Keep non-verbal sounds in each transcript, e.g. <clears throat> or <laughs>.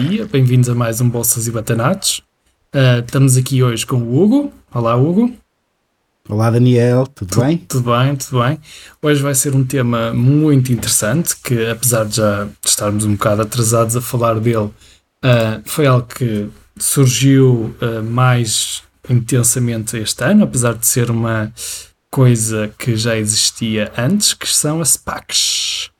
dia, bem-vindos a mais um Bolsas e Batanatos. Uh, estamos aqui hoje com o Hugo. Olá, Hugo. Olá, Daniel, tudo, tudo bem? Tudo bem, tudo bem. Hoje vai ser um tema muito interessante, que apesar de já estarmos um bocado atrasados a falar dele, uh, foi algo que surgiu uh, mais intensamente este ano, apesar de ser uma coisa que já existia antes, que são as SPACs.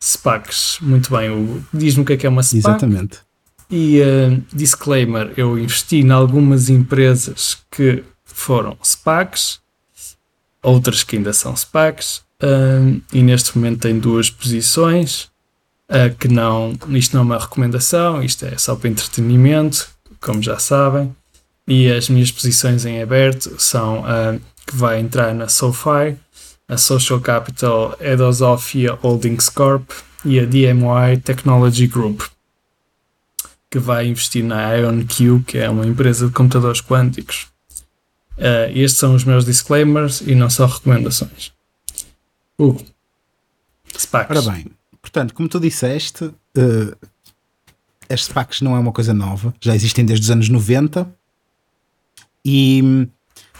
SPACs, muito bem. Diz-me o que é que é uma SPAC. Exatamente. E uh, disclaimer: eu investi em algumas empresas que foram SPACs, outras que ainda são SPACs, uh, e neste momento tenho duas posições. Uh, que não, isto não é uma recomendação, isto é só para entretenimento, como já sabem. E as minhas posições em aberto são que vai entrar na SoFi, a Social Capital Edosofia Holdings Corp e a DMY Technology Group, que vai investir na IonQ, que é uma empresa de computadores quânticos. Uh, estes são os meus disclaimers e não são recomendações. Uh, SPACs. Ora bem, portanto, como tu disseste, uh, as SPACs não é uma coisa nova, já existem desde os anos 90 e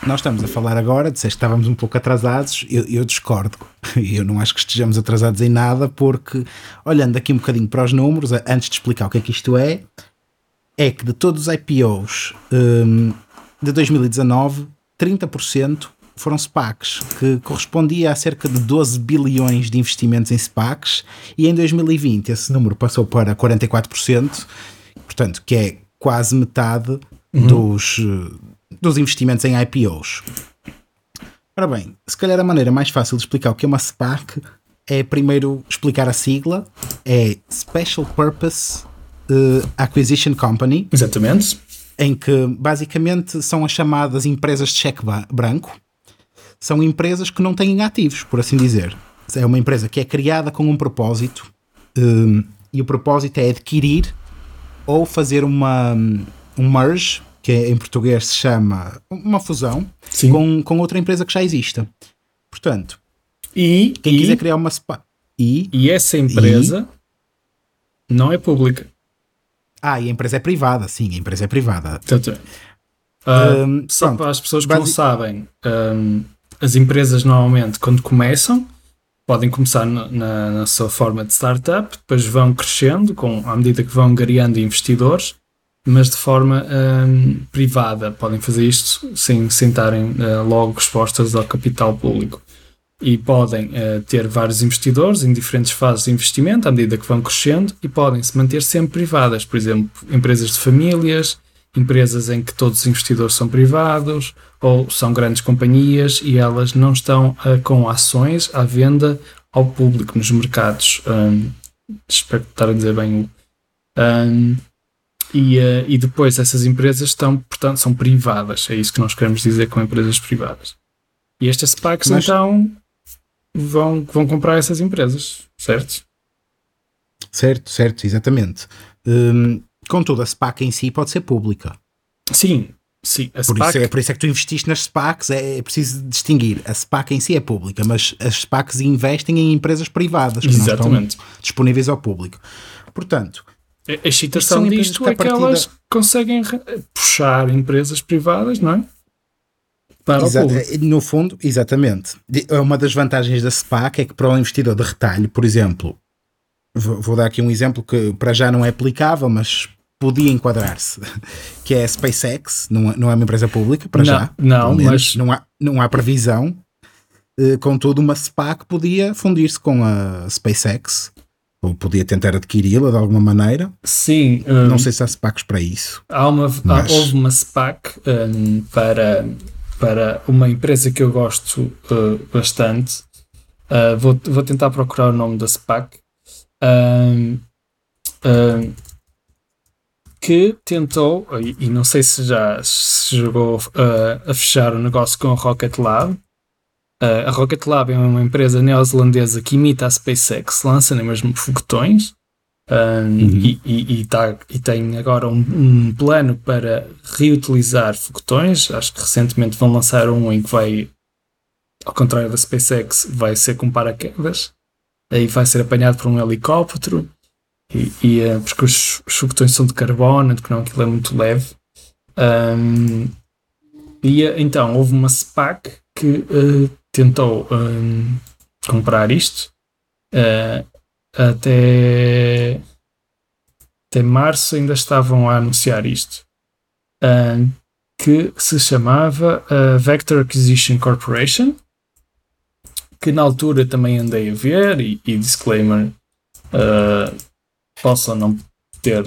nós estamos a falar agora, disseste que estávamos um pouco atrasados, eu, eu discordo. <laughs> Eu não acho que estejamos atrasados em nada, porque olhando aqui um bocadinho para os números, antes de explicar o que é que isto é, é que de todos os IPOs um, de 2019, 30% foram SPACs, que correspondia a cerca de 12 bilhões de investimentos em SPACs, e em 2020 esse número passou para 44%, portanto, que é quase metade uhum. dos dos investimentos em IPOs. Ora bem, se calhar a maneira mais fácil de explicar o que é uma SPAC é primeiro explicar a sigla, é Special Purpose uh, Acquisition Company. Exatamente. Em que basicamente são as chamadas empresas de cheque branco. São empresas que não têm ativos, por assim dizer. É uma empresa que é criada com um propósito um, e o propósito é adquirir ou fazer uma, um merge que em português se chama uma fusão com, com outra empresa que já exista. Portanto, e, quem e, quiser criar uma. E, e essa empresa e, não é pública. Ah, e a empresa é privada, sim, a empresa é privada. Uh, um, só para as pessoas que não sabem, um, as empresas normalmente, quando começam, podem começar na, na, na, sua forma de startup, depois vão crescendo com, à medida que vão angariando investidores mas de forma um, privada. Podem fazer isto sem, estarem uh, logo expostas ao capital público. E podem uh, ter vários investidores em diferentes fases de investimento à medida que vão crescendo e podem se manter sempre privadas. Por exemplo, empresas de famílias, empresas em que todos os investidores são privados ou são grandes companhias e elas não estão uh, com ações à venda ao público nos mercados. Um, espero estar a dizer bem o. Um, e, uh, e depois essas empresas estão, portanto, são privadas. É isso que nós queremos dizer com empresas privadas. E estas SPACs Mas... então vão, vão comprar essas empresas, certo? Certo, certo, exatamente. Hum, contudo, a SPAC em si pode ser pública. Sim, sim. A por, SPAC... isso é, por isso é que tu investiste nas SPACs, é, é preciso distinguir. A SPAC em si é pública, mas as SPACs investem em empresas privadas que Exatamente. não estão disponíveis ao público. Portanto, a excitação disto é que elas conseguem puxar empresas privadas, não é? Para Exa o público. No fundo, exatamente. É uma das vantagens da SPAC é que para um investidor de retalho, por exemplo, vou dar aqui um exemplo que para já não é aplicável, mas podia enquadrar-se, <laughs> que é a SpaceX, não é, não é uma empresa pública, para não, já. Não, mas não há, não há previsão. Eh, contudo, uma SPAC podia fundir-se com a SpaceX ou podia tentar adquiri-la de alguma maneira. Sim. Um, não sei se há SPACs para isso. Há uma, mas... há, houve uma SPAC um, para, para uma empresa que eu gosto uh, bastante. Uh, vou, vou tentar procurar o nome da SPAC. Um, que tentou, e, e, não sei se já se chegou uh, a fechar o negócio com a Rocket Lab, a Rocket Lab é uma empresa neozelandesa que imita a SpaceX, lança nem mesmo foguetões um, uhum. e, e, e, tá, e, tem agora um, um, plano para reutilizar foguetões. Acho que recentemente vão lançar um em que vai, ao contrário da SpaceX, vai ser com paraquedas, aí vai ser apanhado por um helicóptero. E, e uh, porque os, os foguetões são de carbono, porque não aquilo é muito leve. Um, e então houve uma SPAC que uh, tentou um, comprar isto uh, até, até março ainda estavam a anunciar isto. Uh, que se chamava Vector Acquisition Corporation, que na altura também andei a ver, e, e disclaimer, posso não ter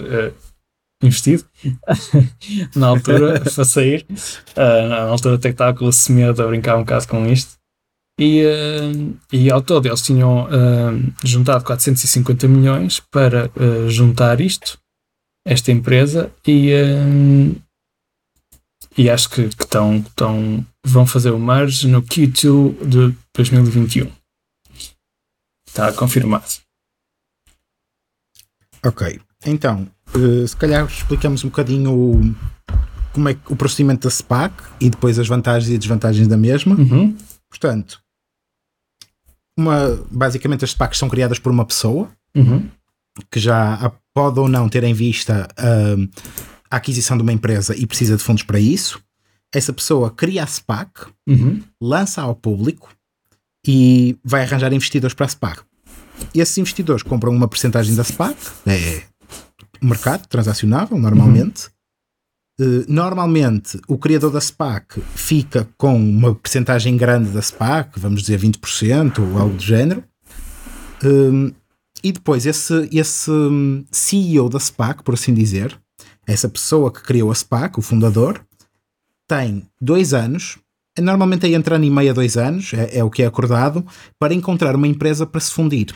investido <laughs> na altura <laughs> para sair. Uh, na altura até que estava com o Semedo a brincar um bocado com isto. E, uh, e ao todo eles tinham uh, juntado 450 milhões para juntar isto, esta empresa, e, e acho que, que tão, tão, vão fazer o merge no Q2 de 2021. Está confirmado. Ok, então se calhar explicamos um bocadinho o, como é o procedimento da SPAC e depois as vantagens e desvantagens da mesma. Uhum. Portanto, uma, basicamente as SPACs são criadas por uma pessoa uhum. que já pode ou não ter em vista uh, a aquisição de uma empresa e precisa de fundos para isso. Essa pessoa cria a SPAC, uhum. lança ao público e vai arranjar investidores para a SPAC. E esses investidores compram uma porcentagem da SPAC, é mercado transacionável, normalmente. Uhum. Uh, normalmente, o criador da SPAC fica com uma percentagem grande da SPAC, vamos dizer 20% ou algo do género. Uh, e depois, esse, esse CEO da SPAC, por assim dizer, essa pessoa que criou a SPAC, o fundador, tem dois anos, normalmente é entre ano e meio a dois anos, é, é o que é acordado, para encontrar uma empresa para se fundir.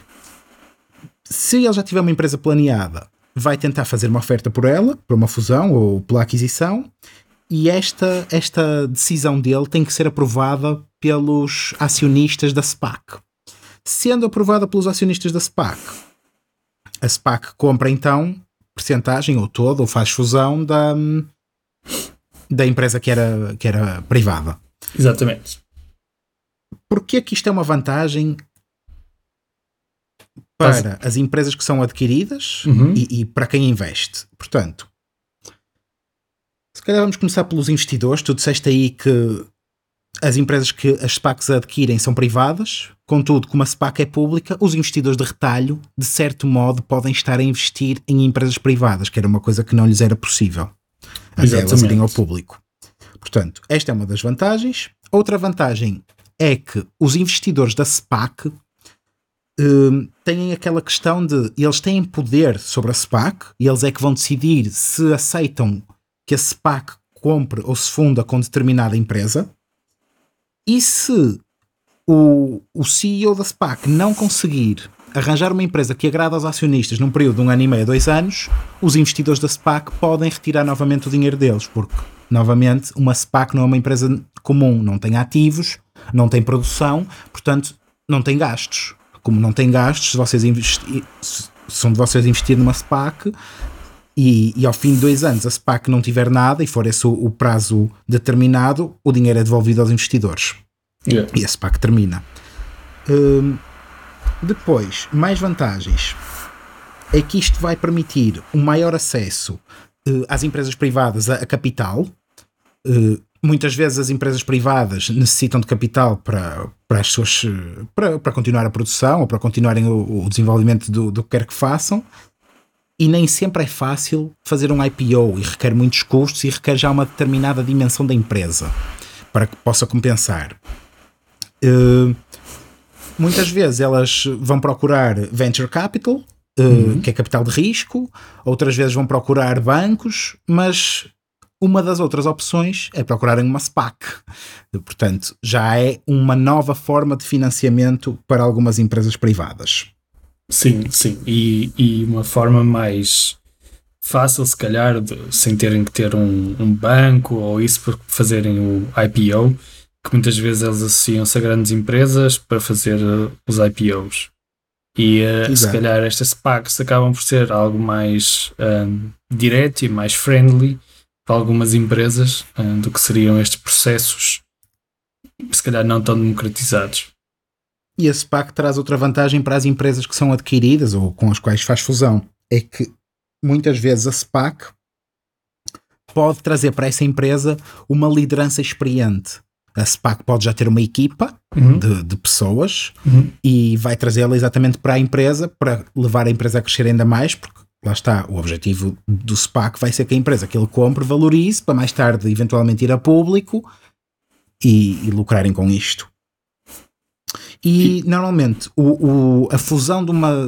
Se ele já tiver uma empresa planeada vai tentar fazer uma oferta por ela, por uma fusão ou pela aquisição, e esta, esta decisão dele tem que ser aprovada pelos acionistas da SPAC. Sendo aprovada pelos acionistas da SPAC, a SPAC compra então percentagem ou todo, ou faz fusão da, da empresa que era, que era privada. Exatamente. Porquê que isto é uma vantagem para as empresas que são adquiridas uhum. e, e, para quem investe. Portanto, se calhar vamos começar pelos investidores. Tu disseste aí que as empresas que as SPACs adquirem são privadas, contudo, como a SPAC é pública, os investidores de retalho, de certo modo, podem estar a investir em empresas privadas, que era uma coisa que não lhes era possível até elas irem ao público. Portanto, esta é uma das vantagens. Outra vantagem é que os investidores da SPAC uh, têm aquela questão de eles têm poder sobre a SPAC e eles é que vão decidir se aceitam que a SPAC compre ou se funda com determinada empresa. E se o, o CEO da SPAC não conseguir arranjar uma empresa que agrada aos acionistas num período de um ano e meio, dois anos, os investidores da SPAC podem retirar novamente o dinheiro deles, porque, novamente, uma SPAC não é uma empresa comum, não tem ativos, não tem produção, portanto, não tem gastos como não tem gastos, se vocês investir, são de vocês investir numa SPAC e, e, ao fim de dois anos a SPAC não tiver nada e for esse o, o prazo determinado, o dinheiro é devolvido aos investidores. Yeah. E a SPAC termina. Hum, depois, mais vantagens é que isto vai permitir um maior acesso uh, às empresas privadas a, a capital. Uh, muitas vezes as empresas privadas necessitam de capital para, para as suas para, para continuar a produção ou para continuarem o, o desenvolvimento do, do que quer que façam e nem sempre é fácil fazer um IPO e requer muitos custos e requer já uma determinada dimensão da empresa para que possa compensar. Uh, muitas vezes elas vão procurar venture capital, uh, uhum. que é capital de risco, outras vezes vão procurar bancos, mas uma das outras opções é procurarem uma SPAC. Portanto, já é uma nova forma de financiamento para algumas empresas privadas. Sim, sim. E, e uma forma mais fácil, se calhar, de, sem terem que ter um, um, banco ou isso para fazerem o IPO, que muitas vezes eles associam-se a grandes empresas para fazer uh, os IPOs. E uh, se calhar estas SPACs acabam por ser algo mais um, direto e mais friendly para algumas empresas uh, do que seriam estes processos, se calhar não tão democratizados. E a SPAC traz outra vantagem para as empresas que são adquiridas ou com as quais faz fusão. é que muitas vezes a SPAC pode trazer para essa empresa uma liderança experiente. A SPAC pode já ter uma equipa uhum. de, de, pessoas uhum. e vai trazê-la exatamente para a empresa para levar a empresa a crescer ainda mais, porque lá está, o objetivo do SPAC vai ser que a empresa que ele compre valorize para mais tarde eventualmente ir a público e, e lucrarem com isto. E normalmente o, o, a fusão de uma,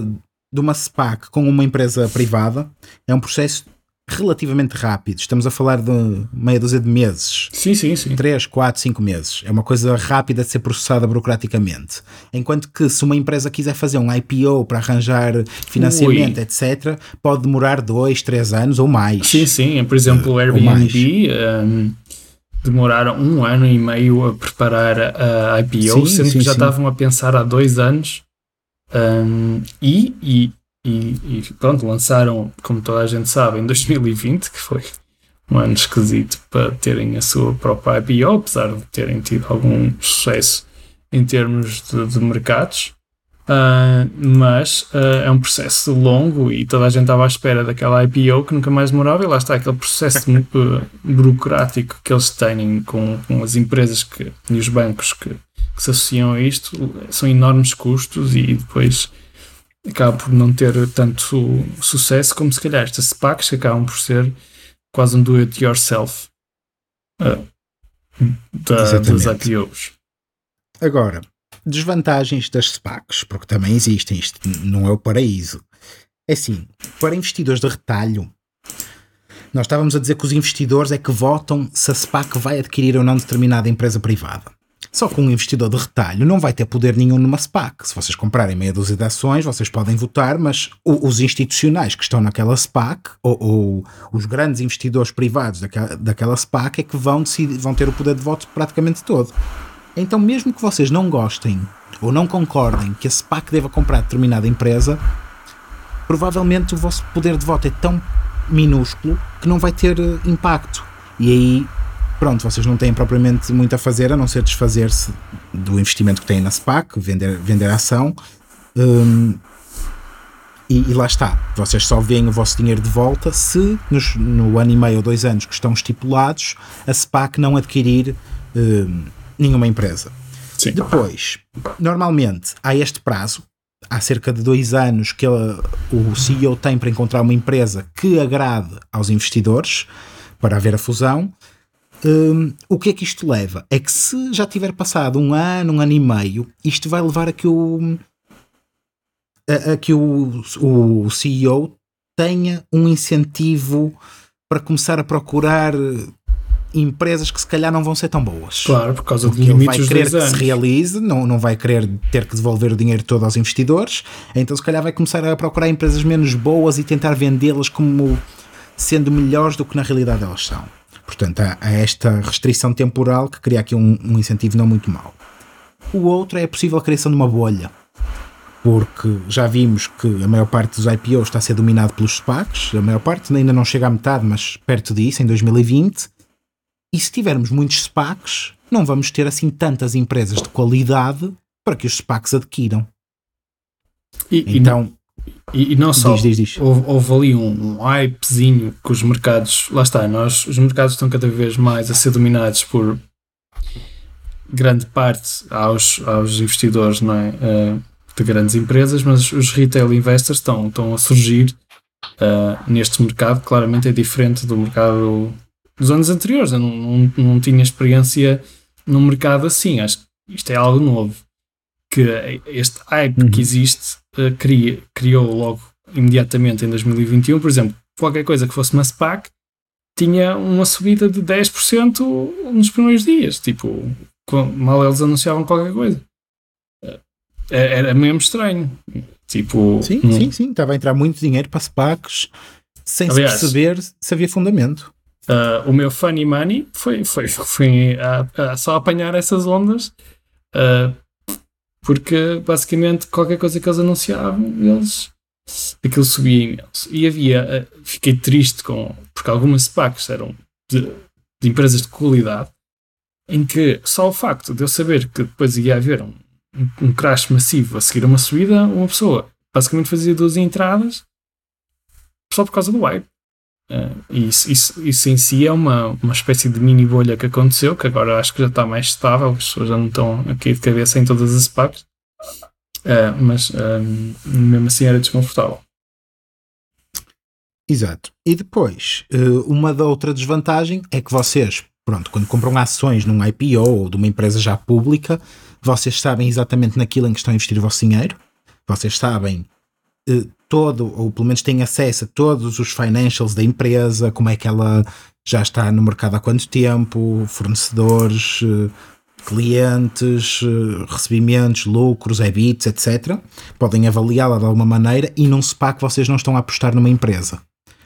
de uma SPAC com uma empresa privada é um processo relativamente rápido. Estamos a falar de meia dúzia de meses. Sim, sim, sim. 3, 4, 5 meses. É uma coisa rápida de ser processada burocraticamente. Enquanto que se uma empresa quiser fazer um IPO para arranjar financiamento, Ui. etc., pode demorar 2, 3 anos ou mais. Sim, sim. Por exemplo, o Airbnb um, demoraram um ano e meio a preparar a IPO, sim, sendo sim, que já sim. estavam a pensar há dois anos. Um, e, e e, e, pronto, lançaram, como toda a gente sabe, em 2020, que foi um ano esquisito para terem a sua própria IPO, apesar de terem tido algum sucesso em termos de, de mercados. Uh, mas uh, é um processo longo e toda a gente estava à espera daquela IPO que nunca mais demorava e lá está aquele processo uh, <laughs> burocrático que eles têm com, com as empresas que, e os bancos que, que se associam a isto são enormes custos e depois acaba por não ter tanto sucesso como se calhar estas SPACs que acabam por ser quase um do-it-yourself uh, da, das IPOs. Agora, desvantagens das SPACs, porque também existem, isto não é o paraíso. É assim, para investidores de retalho, nós estávamos a dizer que os investidores é que votam se a SPAC vai adquirir ou não determinada empresa privada. Só que um investidor de retalho não vai ter poder nenhum numa SPAC. Se vocês comprarem meia dúzia de ações, vocês podem votar, mas os institucionais que estão naquela SPAC, ou, ou os grandes investidores privados daquela, daquela SPAC, é que vão, decidir, vão ter o poder de voto praticamente todo. Então, mesmo que vocês não gostem ou não concordem que a SPAC deva comprar determinada empresa, provavelmente o vosso poder de voto é tão minúsculo que não vai ter eh, impacto. E aí pronto, vocês não têm propriamente muito a fazer a não ser desfazer-se do investimento que têm na SPAC, vender, vender a ação. Um, e, e, lá está, vocês só veem o vosso dinheiro de volta se nos, no ano e meio ou dois anos que estão estipulados a SPAC não adquirir um, nenhuma empresa. Sim. Depois, normalmente há este prazo, há cerca de dois anos que ele, o CEO tem para encontrar uma empresa que agrade aos investidores para haver a fusão. Um, o que é que isto leva? É que se já tiver passado um ano, um ano e meio, isto vai levar a que o, a, a que o, o CEO tenha um incentivo para começar a procurar empresas que se calhar não vão ser tão boas. Claro, por causa Porque ele vai querer que se realize, não, não vai querer ter que devolver o dinheiro todo aos investidores, então se calhar vai começar a procurar empresas menos boas e tentar vendê-las como sendo melhores do que na realidade elas são. Portanto, há, há esta restrição temporal que cria aqui um, um incentivo não muito mau. O outro é a possível criação de uma bolha, porque já vimos que a maior parte dos IPOs está a ser dominado pelos SPACs, a maior parte ainda não chega à metade, mas perto disso, em 2020. E se tivermos muitos SPACs, não vamos ter assim tantas empresas de qualidade para que os SPACs adquiram. E, então, e, e não só, diz, diz, diz. Houve, houve, ali um, um hypezinho que os mercados, lá está, nós, os mercados estão cada vez mais a ser dominados por grande parte aos, aos investidores não é? Uh, de grandes empresas, mas os retail investors estão, estão a surgir uh, neste mercado. Claramente é diferente do mercado dos anos anteriores. Eu não, não, não tinha experiência num mercado assim. Acho que isto é algo novo. Que este hype uhum. que existe uh, cria, criou logo imediatamente em 2021, por exemplo, qualquer coisa que fosse uma SPAC tinha uma subida de 10% nos primeiros dias. Tipo, mal eles anunciavam qualquer coisa. Uh, era mesmo estranho. Tipo, sim, um, sim, sim. Estava a entrar muito dinheiro para SPACs sem aliás, se perceber se havia fundamento. Uh, o meu funny money foi, foi, <laughs> foi a, a só apanhar essas ondas uh, porque basicamente qualquer coisa que eles anunciavam, eles aquilo subia imenso. E havia, eh, fiquei triste com, porque algumas SPACs eram de, de, empresas de qualidade, em que só o facto de eu saber que depois ia haver um, um, crash massivo a seguir uma subida, uma pessoa basicamente fazia duas entradas só por causa do hype. Uh, isso, isso, isso em si é uma, uma espécie de mini bolha que aconteceu, que agora acho que já está mais estável, as pessoas já não estão aqui de cabeça em todas as SPACs, uh, mas um, mesmo assim era desconfortável. Exato. E depois, uma da outra desvantagem é que vocês, pronto, quando compram ações num IPO ou de uma empresa já pública, vocês sabem exatamente naquilo em que estão a investir o vosso dinheiro, vocês sabem todo, ou pelo menos têm acesso a todos os financials da empresa, como é que ela já está no mercado há quanto tempo, fornecedores, eh, clientes, eh, recebimentos, lucros, EBITs, etc. Podem avaliá-la de alguma maneira e não se pá que vocês não estão a apostar numa empresa.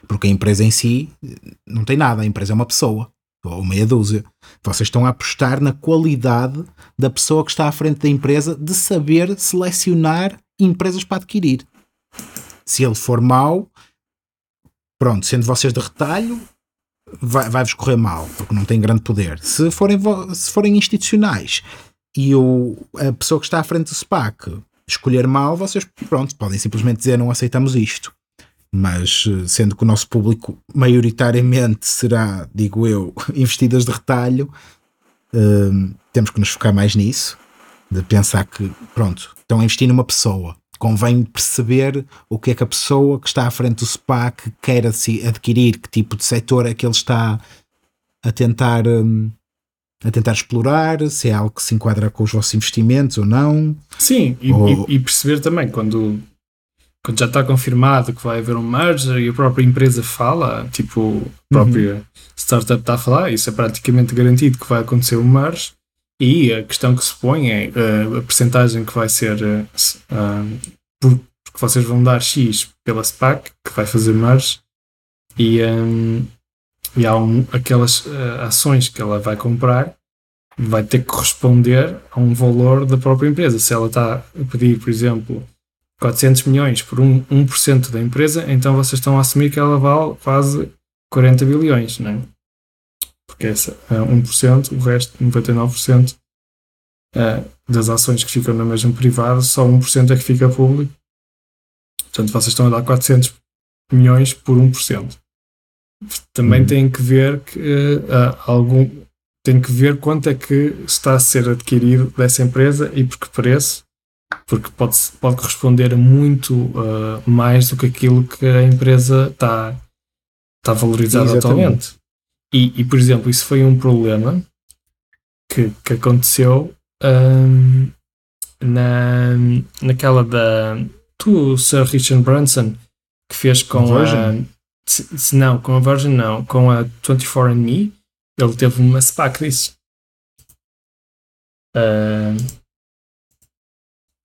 Porque a empresa em si eh, não tem nada, a empresa é uma pessoa, ou meia dúzia. Vocês estão a apostar na qualidade da pessoa que está à frente da empresa de saber selecionar empresas para adquirir. Se ele for mau, pronto, sendo vocês de retalho, vai-vos vai correr mal, porque não tem grande poder. Se forem, se forem institucionais e o, a pessoa que está à frente do SPAC escolher mal, vocês, pronto, podem simplesmente dizer não aceitamos isto. Mas sendo que o nosso público maioritariamente será, digo eu, <laughs> investidas de retalho, hum, temos que nos focar mais nisso, de pensar que, pronto, estão a investir numa pessoa convém perceber o que é que a pessoa que está à frente do SPAC quer adquirir, que tipo de setor é que ele está a tentar, um, a tentar explorar, se é algo que se enquadra com os vossos investimentos ou não. Sim, e, ou... e, e perceber também quando, quando já está confirmado que vai haver um merger e a própria empresa fala, tipo, a própria uhum. startup está a falar, isso é praticamente garantido que vai acontecer um merge e a questão que se põe é uh, a percentagem que vai ser, uh, porque vocês vão dar X pela SPAC, que vai fazer merge, e, um, e há um, aquelas ações que ela vai comprar, vai ter que corresponder a um valor da própria empresa. Se ela está a pedir, por exemplo, 400 milhões por 1%, 1 da empresa, então vocês estão a assumir que ela vale quase 40 bilhões, não é? porque essa é 1%, o resto, 99% é, das ações que ficam na mesma privada, só 1% é que fica público. Portanto, vocês estão a dar 400 milhões por 1%. Também uhum. tem que ver que uh, algum tem que ver quanto é que está a ser adquirido dessa empresa e por que preço, porque pode, pode corresponder a muito uh, mais do que aquilo que a empresa está, está valorizada atualmente. E, e, por exemplo, isso foi um problema que, que aconteceu um, na, naquela da. Tu, Sir Richard Branson, que fez com a. Se, não, com a Virgin não, com a 24andMe, ele teve uma SPAC disso. Uh,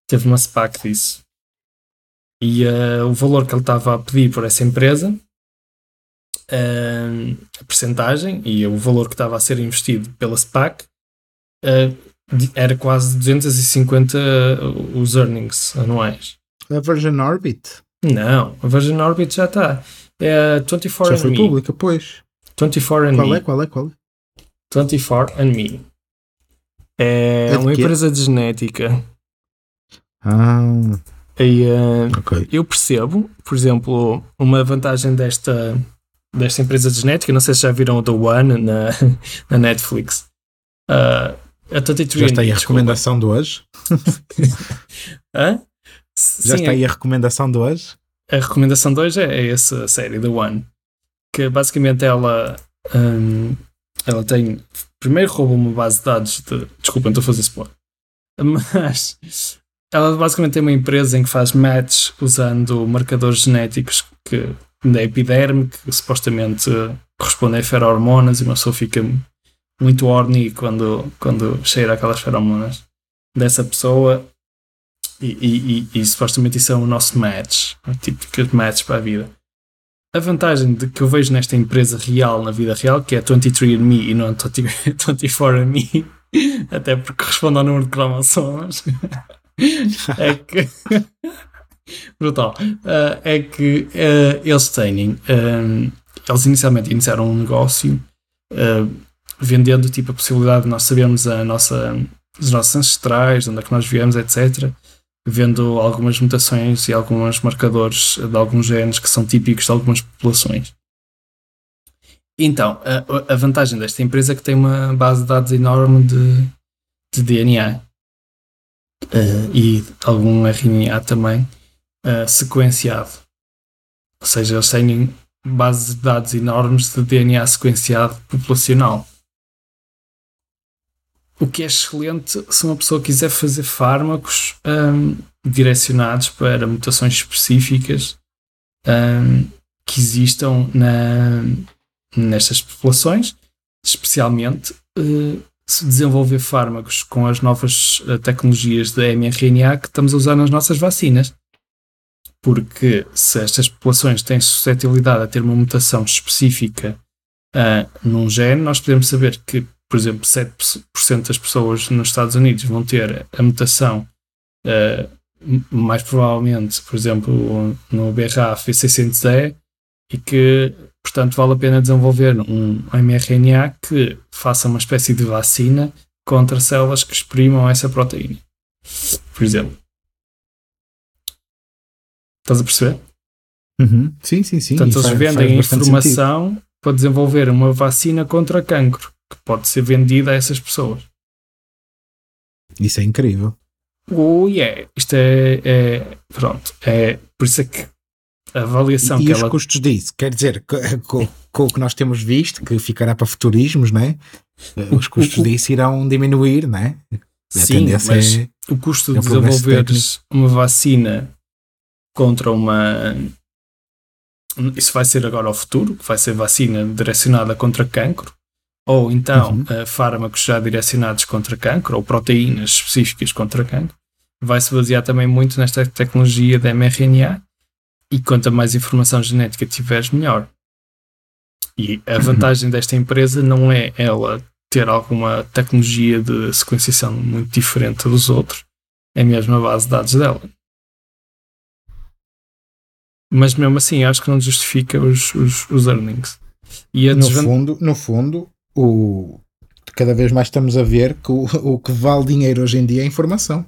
teve uma SPAC disso. E uh, o valor que ele estava a pedir por essa empresa uh, a percentagem e o valor que estava a ser investido pela SPAC uh, era quase 250 os earnings anuais. A Virgin Orbit? Não, a Virgin Orbit já está. É a 24 Já foi me. pública, pois. 24 and qual me. é, qual é, qual é? 24 and me. É, é uma empresa de genética. Ah. E, uh, okay. Eu percebo, por exemplo, uma vantagem desta desta empresa de genética. Não sei se já viram o The One na, <laughs> na Netflix. Uh, a 23 Já está aí a recomendação de hoje? <laughs> Hã? Já Sim, está aí a recomendação de hoje? A recomendação de hoje é, é essa série, The One. Que basicamente ela, um, ela tem. Primeiro rouba uma base de dados de. Desculpa, estou a fazer spoiler. Mas ela basicamente tem uma empresa em que faz match usando marcadores genéticos que da epiderme, que supostamente corresponde a ferormonas e uma pessoa fica muito horny quando, quando cheira aquelas feromonas dessa pessoa e, e, e, e, supostamente isso é o nosso match, o típico match para a vida. A vantagem de que eu vejo nesta empresa real, na vida real, que é 23andMe e não 24andMe, <laughs> até porque corresponde ao número de cromossomas, <laughs> é que <laughs> brutal. Uh, é que uh, eles têm. Uh, eles inicialmente iniciaram um negócio vendendo tipo a possibilidade de nós sabermos a nossa, os nossos ancestrais, de onde é que nós viemos, etc. vendo algumas mutações e alguns marcadores de alguns genes que são típicos de algumas populações. Então, a, a vantagem desta empresa é que tem uma base de dados enorme de, de DNA uh, eh, e algum RNA também uh, sequenciado. Ou seja, eles têm bases de dados enormes de DNA sequenciado populacional. O que é excelente se uma pessoa quiser fazer fármacos um, direcionados para mutações específicas um, que existam na, nestas populações, especialmente uh, se desenvolver fármacos com as novas uh, tecnologias de mRNA que estamos a usar nas nossas vacinas. Porque se estas populações têm suscetibilidade a ter uma mutação específica uh, num gene, nós podemos saber que, por exemplo, 7% das pessoas nos Estados Unidos vão ter a mutação uh, mais provavelmente, por exemplo, no BRAF V600E e que Portanto, vale a pena desenvolver um mRNA que faça uma espécie de vacina contra células que exprimam essa proteína. Por exemplo. Estás a perceber? Uhum. Sim, sim, sim. Portanto, eles vendem informação sentido. para desenvolver uma vacina contra cancro que pode ser vendida a essas pessoas. Isso é incrível. Oh, yeah. Isto é, é. Pronto. É, por isso é que a avaliação e, que e os ela... custos disso, quer dizer, com, com, o que nós temos visto, que ficará para futurismos, né? os custos o, o, disso irão diminuir, né? A Sim, mas é, o custo de é desenvolver uma vacina contra uma. Isso vai ser agora ao futuro, que vai ser vacina direcionada contra cancro, ou então uhum. uh, fármacos já direcionados contra cancro, ou proteínas específicas contra cancro. Vai se basear também muito nesta tecnologia da mRNA, e quanto mais informação genética tiveres, melhor. E a vantagem desta empresa não é ela ter alguma tecnologia de sequenciação muito diferente dos outros, é mesmo a base de dados dela. Mas mesmo assim, acho que não justifica os, os, os earnings. E no, fundo, no fundo, o, cada vez mais estamos a ver que o, o que vale dinheiro hoje em dia é informação.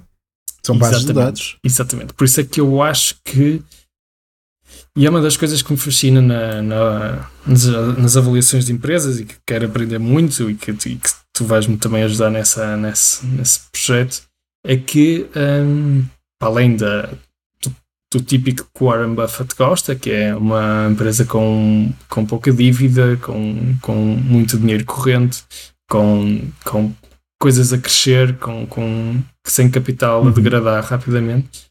São bases de dados. Exatamente. Por isso é que eu acho que e é uma das coisas que me fascina na, na, nas, nas, avaliações de empresas e que quero aprender muito e que, e que tu vais-me também ajudar nessa, nesse, nesse projeto, é que, um, além da, do, típico que Warren Buffett gosta, que é uma empresa com, com pouca dívida, com, com muito dinheiro corrente, com, com coisas a crescer, com, com, sem capital a uhum. degradar rapidamente.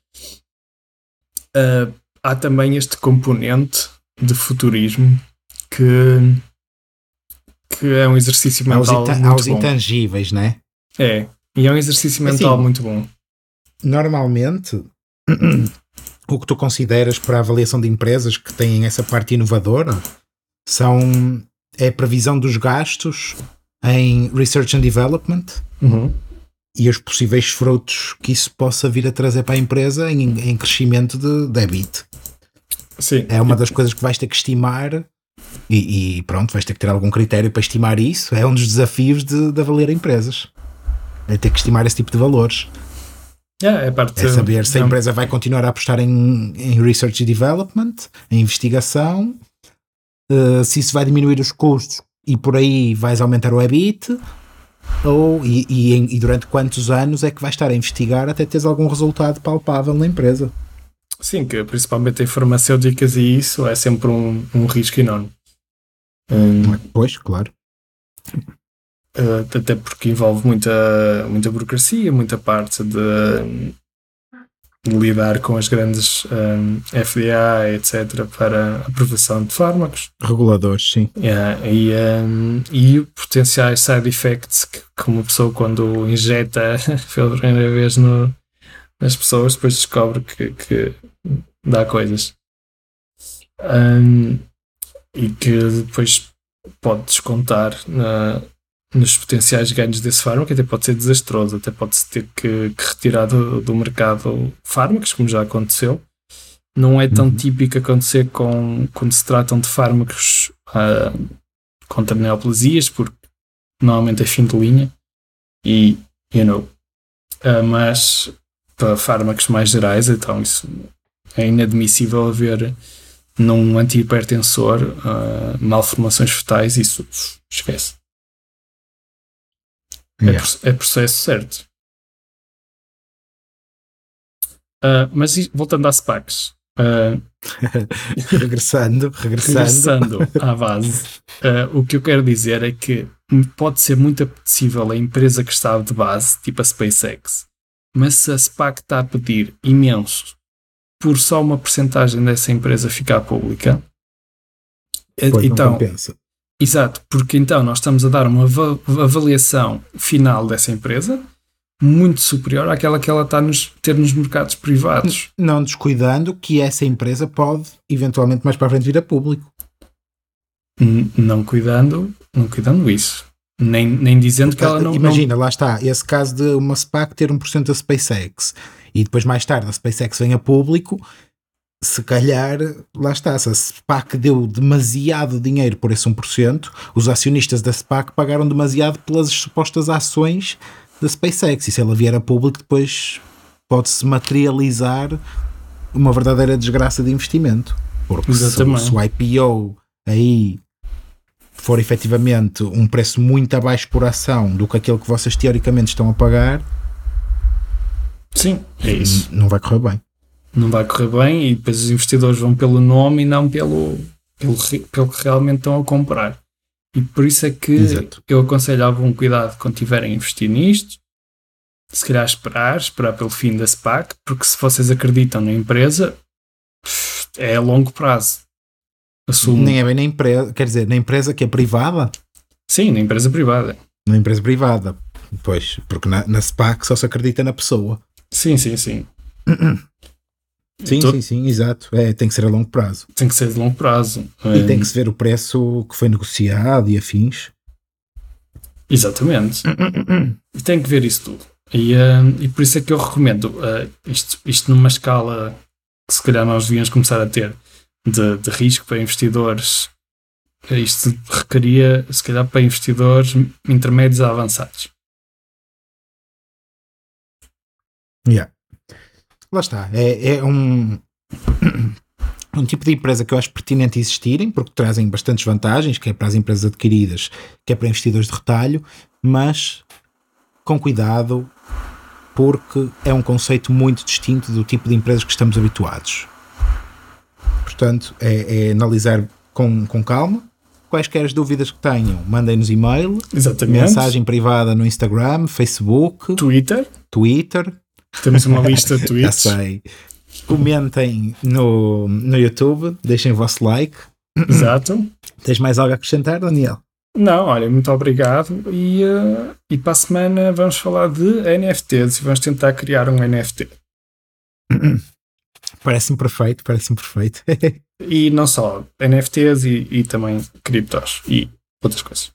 Uh, há também este componente de futurismo que, que é um exercício mental. Aos, muito aos bom. intangíveis, né? É, e é um exercício mental assim, muito bom. Normalmente, <clears throat> o que tu consideras para a avaliação de empresas que têm essa parte inovadora são é a previsão dos gastos em research and development uhum. e os possíveis frutos que isso possa vir a trazer para a empresa em, em crescimento de, de Sim. É uma das coisas que vais ter que estimar e, e, pronto, vais ter que ter algum critério para estimar isso. É um dos desafios de, de avaliar empresas. É ter que estimar esse tipo de valores. É, parte é saber se a empresa vai continuar a apostar em, em research e development, em investigação, uh, se isso vai diminuir os custos e por aí vais aumentar o EBIT, ou, e, e, e durante quantos anos é que vais estar a investigar até teres algum resultado palpável na empresa. Sim, que principalmente em farmacêuticas e isso é sempre um, um risco enorme. Um, pois, claro. Uh, até porque envolve muita, muita burocracia, muita parte de, de lidar com as grandes um, FDA, etc., para aprovação de fármacos. Reguladores, sim. Yeah, e, um, e potenciais side effects que, que uma pessoa, quando injeta <laughs> pela primeira vez no, nas pessoas, depois descobre que, que dá coisas. Um, e que depois pode descontar na, nos potenciais ganhos desse fármaco, até pode ser desastroso, até pode-se ter que, que retirar do, do, mercado fármacos, como já aconteceu. Não é tão uhum. típico acontecer com, quando se tratam de fármacos uh, contra neoplasias, porque normalmente é fim de linha, e, you know, uh, mas para fármacos mais gerais, então isso é inadmissível haver num antihipertensor uh, malformações fetais, isso esquece. É yeah. É, é, processo certo. Uh, mas voltando às SPACs. Uh, <laughs> regressando, regressando, regressando à base, uh, o que eu quero dizer é que pode ser muito apetecível a empresa que está de base, tipo a SpaceX, mas se a SPAC está a pedir imenso por só uma porcentagem dessa empresa ficar pública, pois então, exato, porque então nós estamos a dar uma avaliação final dessa empresa muito superior àquela que ela está a nos, ter nos mercados privados. Não descuidando que essa empresa pode eventualmente mais para a frente vir a público. N não cuidando, não cuidando isso. Nem, nem dizendo que ela não. Imagina, não... lá está, esse caso de uma SPAC ter 1% da SpaceX e depois mais tarde a SpaceX vem a público, se calhar, lá está, se a SPAC deu demasiado dinheiro por esse 1%, os acionistas da SPAC pagaram demasiado pelas supostas ações da SpaceX. E se ela vier a público, depois pode-se materializar uma verdadeira desgraça de investimento. Porque se, se o IPO aí for efetivamente um preço muito abaixo por ação do que aquele que vocês teoricamente estão a pagar, sim, é isso. Não vai correr bem. Não vai correr bem e depois os investidores vão pelo nome e não pelo, pelo, pelo que realmente estão a comprar. E por isso é que Exato. eu aconselhava um cuidado quando tiverem a investir nisto. Se calhar esperar, esperar pelo fim da SPAC, porque se vocês acreditam na empresa, é a longo prazo. Assumo. Nem é bem na empresa, quer dizer, na empresa que é privada? Sim, na empresa privada. Na empresa privada, pois, porque na, na SPAC só se acredita na pessoa. Sim, sim, sim. <clears throat> Sim, sim, sim, exato. É, tem que ser a longo prazo. Tem que ser de longo prazo. E é... tem que se ver o preço que foi negociado e afins. Exatamente. e tem que ver isso tudo. E, uh, e por isso é que eu recomendo uh, isto, isto numa escala que se calhar nós devíamos começar a ter de, de risco para investidores. Isto requeria, se calhar, para investidores intermédios a avançados. Yeah. Lá está. É, é um, um tipo de empresa que eu acho pertinente existirem, porque trazem bastantes vantagens, que é para as empresas adquiridas, que é para investidores de retalho, mas com cuidado, porque é um conceito muito distinto do tipo de empresas que estamos habituados. Portanto, é, é analisar com, com calma. Quaisquer as dúvidas que tenham, mandem-nos e-mail, Exatamente. mensagem privada no Instagram, Facebook, Twitter. Twitter. Temos uma lista de <laughs> tweets. Já sei. Comentem no, no YouTube, deixem o vosso like. Exato. <clears throat> Tens mais algo a acrescentar, Daniel? Não, olha, muito obrigado. E, uh, e para a semana vamos falar de NFTs e vamos tentar criar um NFT. <clears throat> Parece-me perfeito, parece-me perfeito. <laughs> e não só NFTs e, e também criptos e outras coisas.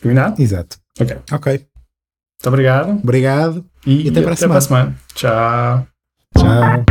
Combinado? Exato. Ok. Ok. Muito obrigado. Obrigado. E, e até, e para, até a para a semana. Tchau. Tchau.